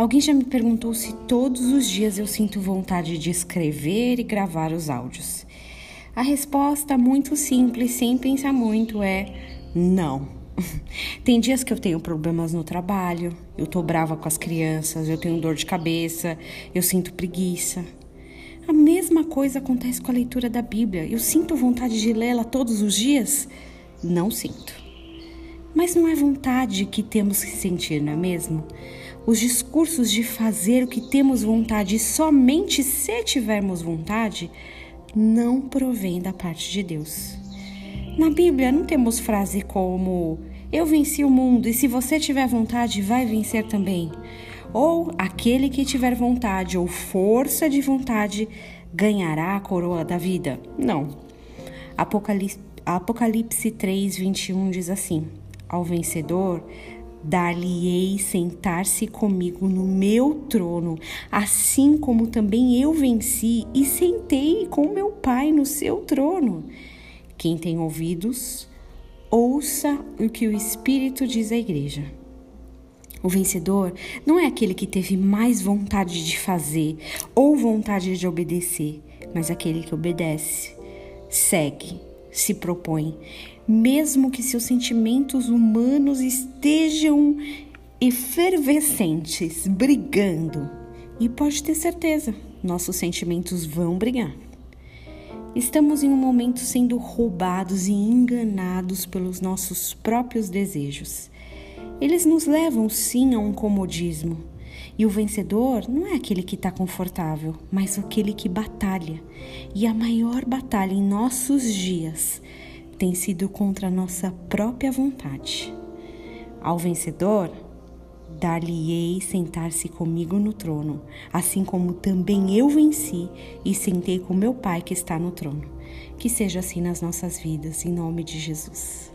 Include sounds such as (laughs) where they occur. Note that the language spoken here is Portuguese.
Alguém já me perguntou se todos os dias eu sinto vontade de escrever e gravar os áudios. A resposta muito simples, sem pensar muito, é não. (laughs) Tem dias que eu tenho problemas no trabalho, eu tô brava com as crianças, eu tenho dor de cabeça, eu sinto preguiça. A mesma coisa acontece com a leitura da Bíblia. Eu sinto vontade de lê-la todos os dias? Não sinto. Mas não é vontade que temos que sentir, não é mesmo? Os discursos de fazer o que temos vontade somente se tivermos vontade não provém da parte de Deus. Na Bíblia não temos frase como eu venci o mundo e se você tiver vontade, vai vencer também. Ou aquele que tiver vontade ou força de vontade ganhará a coroa da vida. Não. Apocalipse, Apocalipse 3, 21 diz assim: Ao vencedor dar-lhe-ei sentar-se comigo no meu trono, assim como também eu venci e sentei com meu Pai no seu trono. Quem tem ouvidos, ouça o que o Espírito diz à igreja. O vencedor não é aquele que teve mais vontade de fazer ou vontade de obedecer, mas aquele que obedece, segue, se propõe, mesmo que seus sentimentos humanos estejam efervescentes, brigando. E pode ter certeza, nossos sentimentos vão brigar. Estamos em um momento sendo roubados e enganados pelos nossos próprios desejos. Eles nos levam sim a um comodismo. E o vencedor não é aquele que está confortável, mas aquele que batalha. E a maior batalha em nossos dias tem sido contra a nossa própria vontade. Ao vencedor, dar-lhe-ei sentar-se comigo no trono, assim como também eu venci e sentei com meu Pai que está no trono. Que seja assim nas nossas vidas, em nome de Jesus.